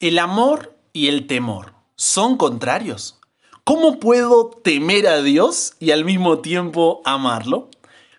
¿El amor y el temor son contrarios? ¿Cómo puedo temer a Dios y al mismo tiempo amarlo?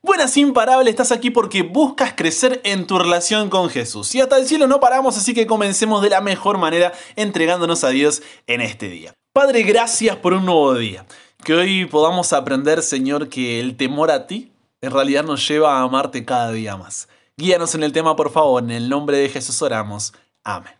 Buenas imparable, estás aquí porque buscas crecer en tu relación con Jesús. Y hasta el cielo no paramos, así que comencemos de la mejor manera entregándonos a Dios en este día. Padre, gracias por un nuevo día. Que hoy podamos aprender, Señor, que el temor a ti en realidad nos lleva a amarte cada día más. Guíanos en el tema, por favor. En el nombre de Jesús oramos. Amén.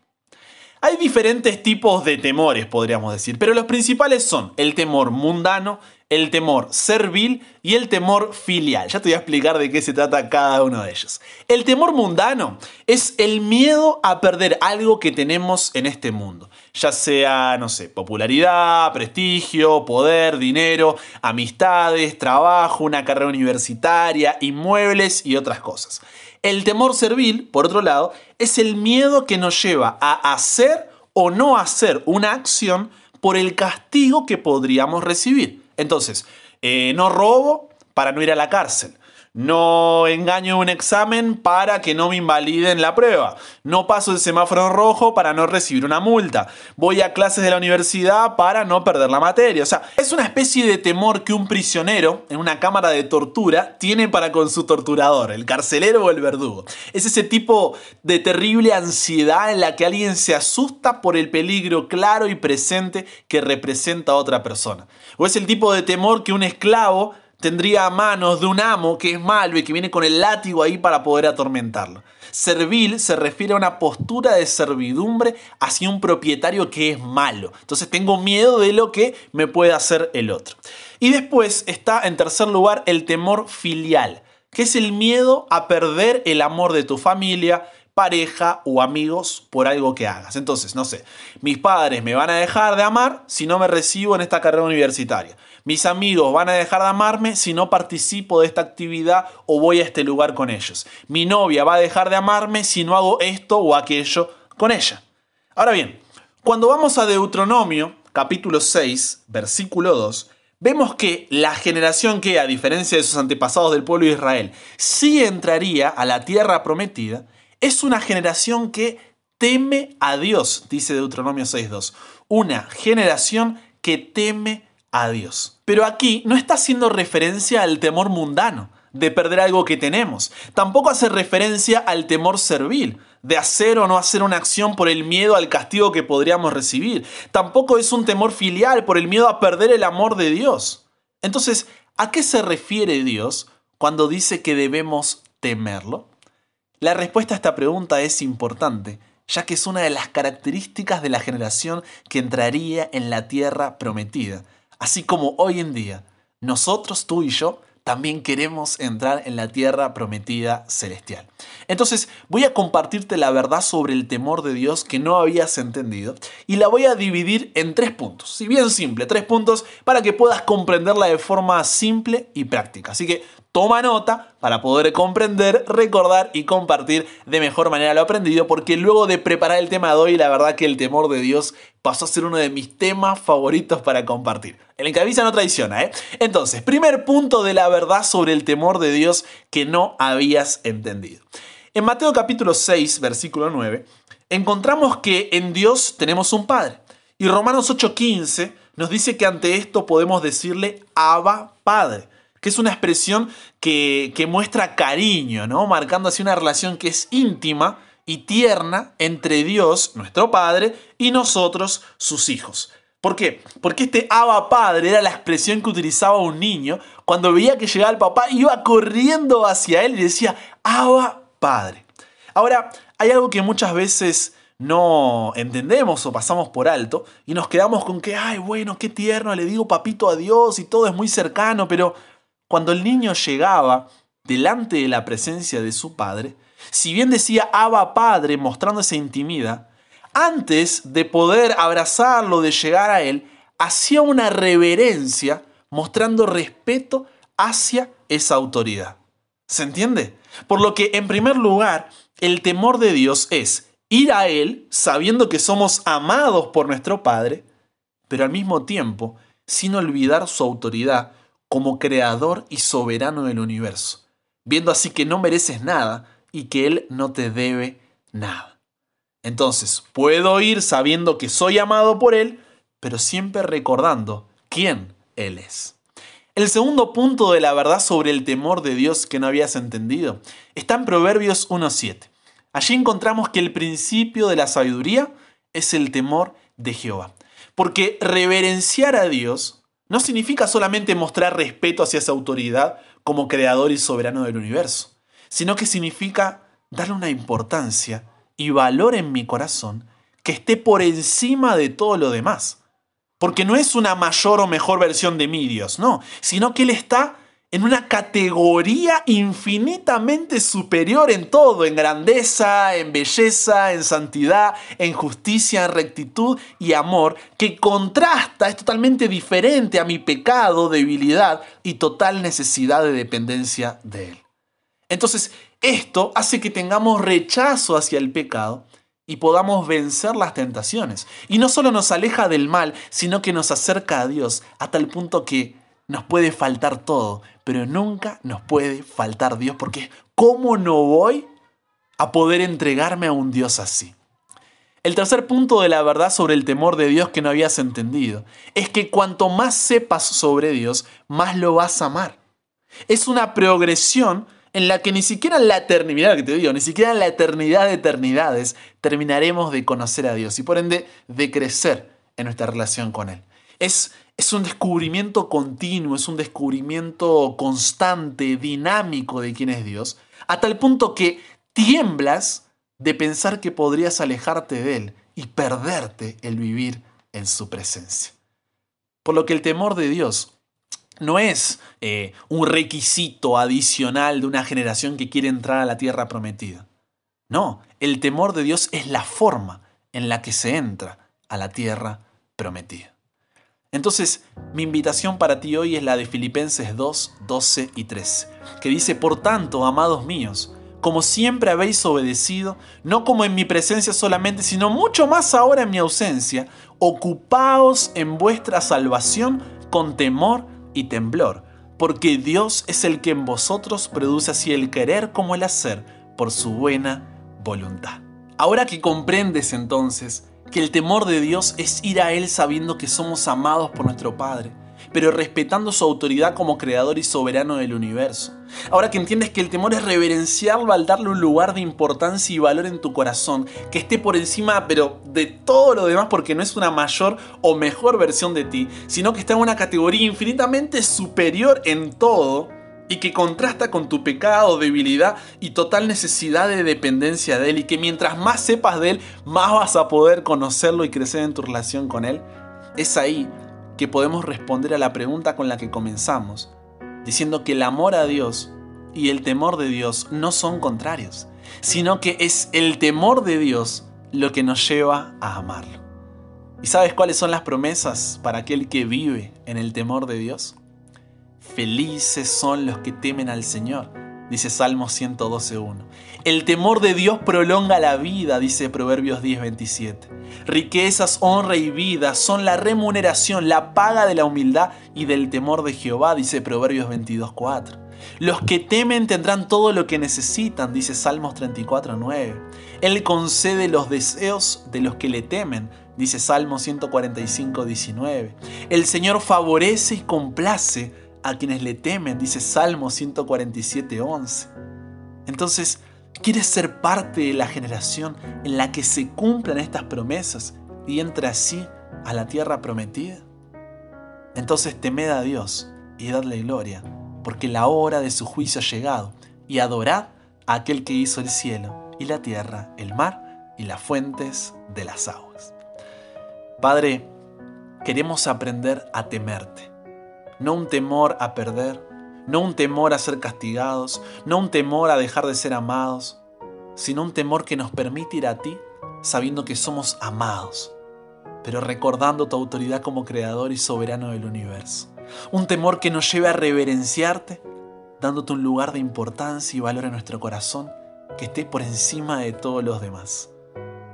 Hay diferentes tipos de temores, podríamos decir, pero los principales son el temor mundano, el temor servil y el temor filial. Ya te voy a explicar de qué se trata cada uno de ellos. El temor mundano es el miedo a perder algo que tenemos en este mundo, ya sea, no sé, popularidad, prestigio, poder, dinero, amistades, trabajo, una carrera universitaria, inmuebles y otras cosas. El temor servil, por otro lado, es el miedo que nos lleva a hacer o no hacer una acción por el castigo que podríamos recibir. Entonces, eh, no robo para no ir a la cárcel. No engaño un examen para que no me invaliden la prueba. No paso el semáforo rojo para no recibir una multa. Voy a clases de la universidad para no perder la materia. O sea, es una especie de temor que un prisionero en una cámara de tortura tiene para con su torturador, el carcelero o el verdugo. Es ese tipo de terrible ansiedad en la que alguien se asusta por el peligro claro y presente que representa a otra persona. O es el tipo de temor que un esclavo tendría manos de un amo que es malo y que viene con el látigo ahí para poder atormentarlo. Servil se refiere a una postura de servidumbre hacia un propietario que es malo. Entonces tengo miedo de lo que me puede hacer el otro. Y después está en tercer lugar el temor filial, que es el miedo a perder el amor de tu familia, pareja o amigos por algo que hagas. Entonces, no sé, mis padres me van a dejar de amar si no me recibo en esta carrera universitaria. Mis amigos van a dejar de amarme si no participo de esta actividad o voy a este lugar con ellos. Mi novia va a dejar de amarme si no hago esto o aquello con ella. Ahora bien, cuando vamos a Deuteronomio, capítulo 6, versículo 2, vemos que la generación que, a diferencia de sus antepasados del pueblo de Israel, sí entraría a la tierra prometida, es una generación que teme a Dios, dice Deuteronomio 6.2. Una generación que teme a Dios. Pero aquí no está haciendo referencia al temor mundano, de perder algo que tenemos. Tampoco hace referencia al temor servil, de hacer o no hacer una acción por el miedo al castigo que podríamos recibir. Tampoco es un temor filial por el miedo a perder el amor de Dios. Entonces, ¿a qué se refiere Dios cuando dice que debemos temerlo? La respuesta a esta pregunta es importante, ya que es una de las características de la generación que entraría en la tierra prometida Así como hoy en día, nosotros, tú y yo, también queremos entrar en la tierra prometida celestial. Entonces voy a compartirte la verdad sobre el temor de Dios que no habías entendido y la voy a dividir en tres puntos. Si bien simple, tres puntos para que puedas comprenderla de forma simple y práctica. Así que toma nota para poder comprender, recordar y compartir de mejor manera lo aprendido, porque luego de preparar el tema de hoy, la verdad que el temor de Dios pasó a ser uno de mis temas favoritos para compartir. El encabeza no traiciona, ¿eh? Entonces, primer punto de la verdad sobre el temor de Dios que no habías entendido. En Mateo capítulo 6, versículo 9, encontramos que en Dios tenemos un Padre. Y Romanos 8:15 nos dice que ante esto podemos decirle Abba Padre que es una expresión que, muestra cariño, ¿no? Marcando así una relación que es íntima y tierna entre Dios, nuestro Padre, y nosotros, sus hijos. ¿Por qué? Porque este Aba Padre era la expresión que utilizaba un niño cuando veía que llegaba el papá, iba corriendo hacia él y decía, Aba Padre. Ahora, hay algo que muchas veces no entendemos o pasamos por alto y nos quedamos con que, ay, bueno, qué tierno, le digo papito a Dios y todo es muy cercano, pero cuando el niño llegaba delante de la presencia de su padre, si bien decía Abba Padre mostrando esa intimidad, antes de poder abrazarlo, de llegar a él, hacía una reverencia mostrando respeto hacia esa autoridad. ¿Se entiende? Por lo que, en primer lugar, el temor de Dios es ir a Él sabiendo que somos amados por nuestro Padre, pero al mismo tiempo sin olvidar su autoridad como creador y soberano del universo, viendo así que no mereces nada y que Él no te debe nada. Entonces, puedo ir sabiendo que soy amado por Él, pero siempre recordando quién Él es. El segundo punto de la verdad sobre el temor de Dios que no habías entendido está en Proverbios 1.7. Allí encontramos que el principio de la sabiduría es el temor de Jehová. Porque reverenciar a Dios no significa solamente mostrar respeto hacia esa autoridad como creador y soberano del universo, sino que significa darle una importancia y valor en mi corazón que esté por encima de todo lo demás. Porque no es una mayor o mejor versión de mi Dios, no, sino que Él está en una categoría infinitamente superior en todo, en grandeza, en belleza, en santidad, en justicia, en rectitud y amor, que contrasta, es totalmente diferente a mi pecado, debilidad y total necesidad de dependencia de Él. Entonces, esto hace que tengamos rechazo hacia el pecado y podamos vencer las tentaciones. Y no solo nos aleja del mal, sino que nos acerca a Dios a tal punto que nos puede faltar todo, pero nunca nos puede faltar Dios, porque ¿cómo no voy a poder entregarme a un Dios así? El tercer punto de la verdad sobre el temor de Dios que no habías entendido es que cuanto más sepas sobre Dios, más lo vas a amar. Es una progresión en la que ni siquiera en la eternidad, que te ni siquiera en la eternidad de eternidades terminaremos de conocer a Dios y por ende de crecer en nuestra relación con Él. Es, es un descubrimiento continuo, es un descubrimiento constante, dinámico de quién es Dios, a tal punto que tiemblas de pensar que podrías alejarte de Él y perderte el vivir en su presencia. Por lo que el temor de Dios no es eh, un requisito adicional de una generación que quiere entrar a la tierra prometida. No, el temor de Dios es la forma en la que se entra a la tierra prometida. Entonces, mi invitación para ti hoy es la de Filipenses 2, 12 y 13, que dice, Por tanto, amados míos, como siempre habéis obedecido, no como en mi presencia solamente, sino mucho más ahora en mi ausencia, ocupaos en vuestra salvación con temor y temblor, porque Dios es el que en vosotros produce así el querer como el hacer por su buena voluntad. Ahora que comprendes entonces que el temor de Dios es ir a Él sabiendo que somos amados por nuestro Padre, pero respetando su autoridad como creador y soberano del universo. Ahora que entiendes que el temor es reverenciarlo al darle un lugar de importancia y valor en tu corazón, que esté por encima, pero de todo lo demás, porque no es una mayor o mejor versión de ti, sino que está en una categoría infinitamente superior en todo y que contrasta con tu pecado, debilidad y total necesidad de dependencia de Él y que mientras más sepas de Él, más vas a poder conocerlo y crecer en tu relación con Él, es ahí que podemos responder a la pregunta con la que comenzamos, diciendo que el amor a Dios y el temor de Dios no son contrarios, sino que es el temor de Dios lo que nos lleva a amarlo. ¿Y sabes cuáles son las promesas para aquel que vive en el temor de Dios? Felices son los que temen al Señor, dice Salmo 112.1. El temor de Dios prolonga la vida, dice Proverbios 10.27. Riquezas, honra y vida son la remuneración, la paga de la humildad y del temor de Jehová, dice Proverbios 22.4. Los que temen tendrán todo lo que necesitan, dice Salmos 34.9. Él concede los deseos de los que le temen, dice Salmos 145.19. El Señor favorece y complace a quienes le temen, dice Salmo 147.11. Entonces, ¿quieres ser parte de la generación en la que se cumplan estas promesas y entre así a la tierra prometida? Entonces temed a Dios y dadle gloria, porque la hora de su juicio ha llegado, y adorad a aquel que hizo el cielo y la tierra, el mar y las fuentes de las aguas. Padre, queremos aprender a temerte no un temor a perder, no un temor a ser castigados, no un temor a dejar de ser amados, sino un temor que nos permite ir a ti sabiendo que somos amados, pero recordando tu autoridad como creador y soberano del universo. Un temor que nos lleve a reverenciarte, dándote un lugar de importancia y valor en nuestro corazón que esté por encima de todos los demás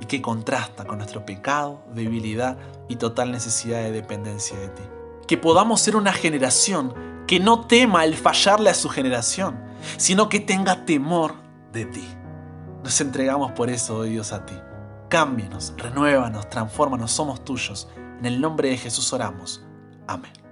y que contrasta con nuestro pecado, debilidad y total necesidad de dependencia de ti que podamos ser una generación que no tema el fallarle a su generación, sino que tenga temor de ti. Nos entregamos por eso, oh Dios, a ti. Cámbienos, renuévanos, transfórmanos, somos tuyos. En el nombre de Jesús oramos. Amén.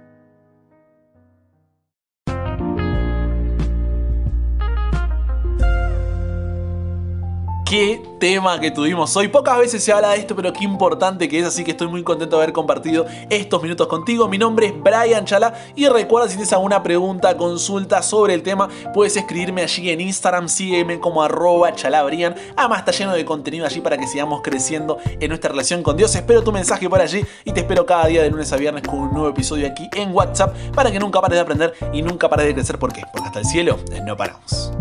Qué tema que tuvimos hoy. Pocas veces se habla de esto, pero qué importante que es, así que estoy muy contento de haber compartido estos minutos contigo. Mi nombre es Brian Chala y recuerda si tienes alguna pregunta, consulta sobre el tema, puedes escribirme allí en Instagram, sígueme como arroba chalabrian. Además está lleno de contenido allí para que sigamos creciendo en nuestra relación con Dios. Espero tu mensaje por allí y te espero cada día de lunes a viernes con un nuevo episodio aquí en WhatsApp para que nunca pares de aprender y nunca pares de crecer. ¿Por qué? Porque hasta el cielo no paramos.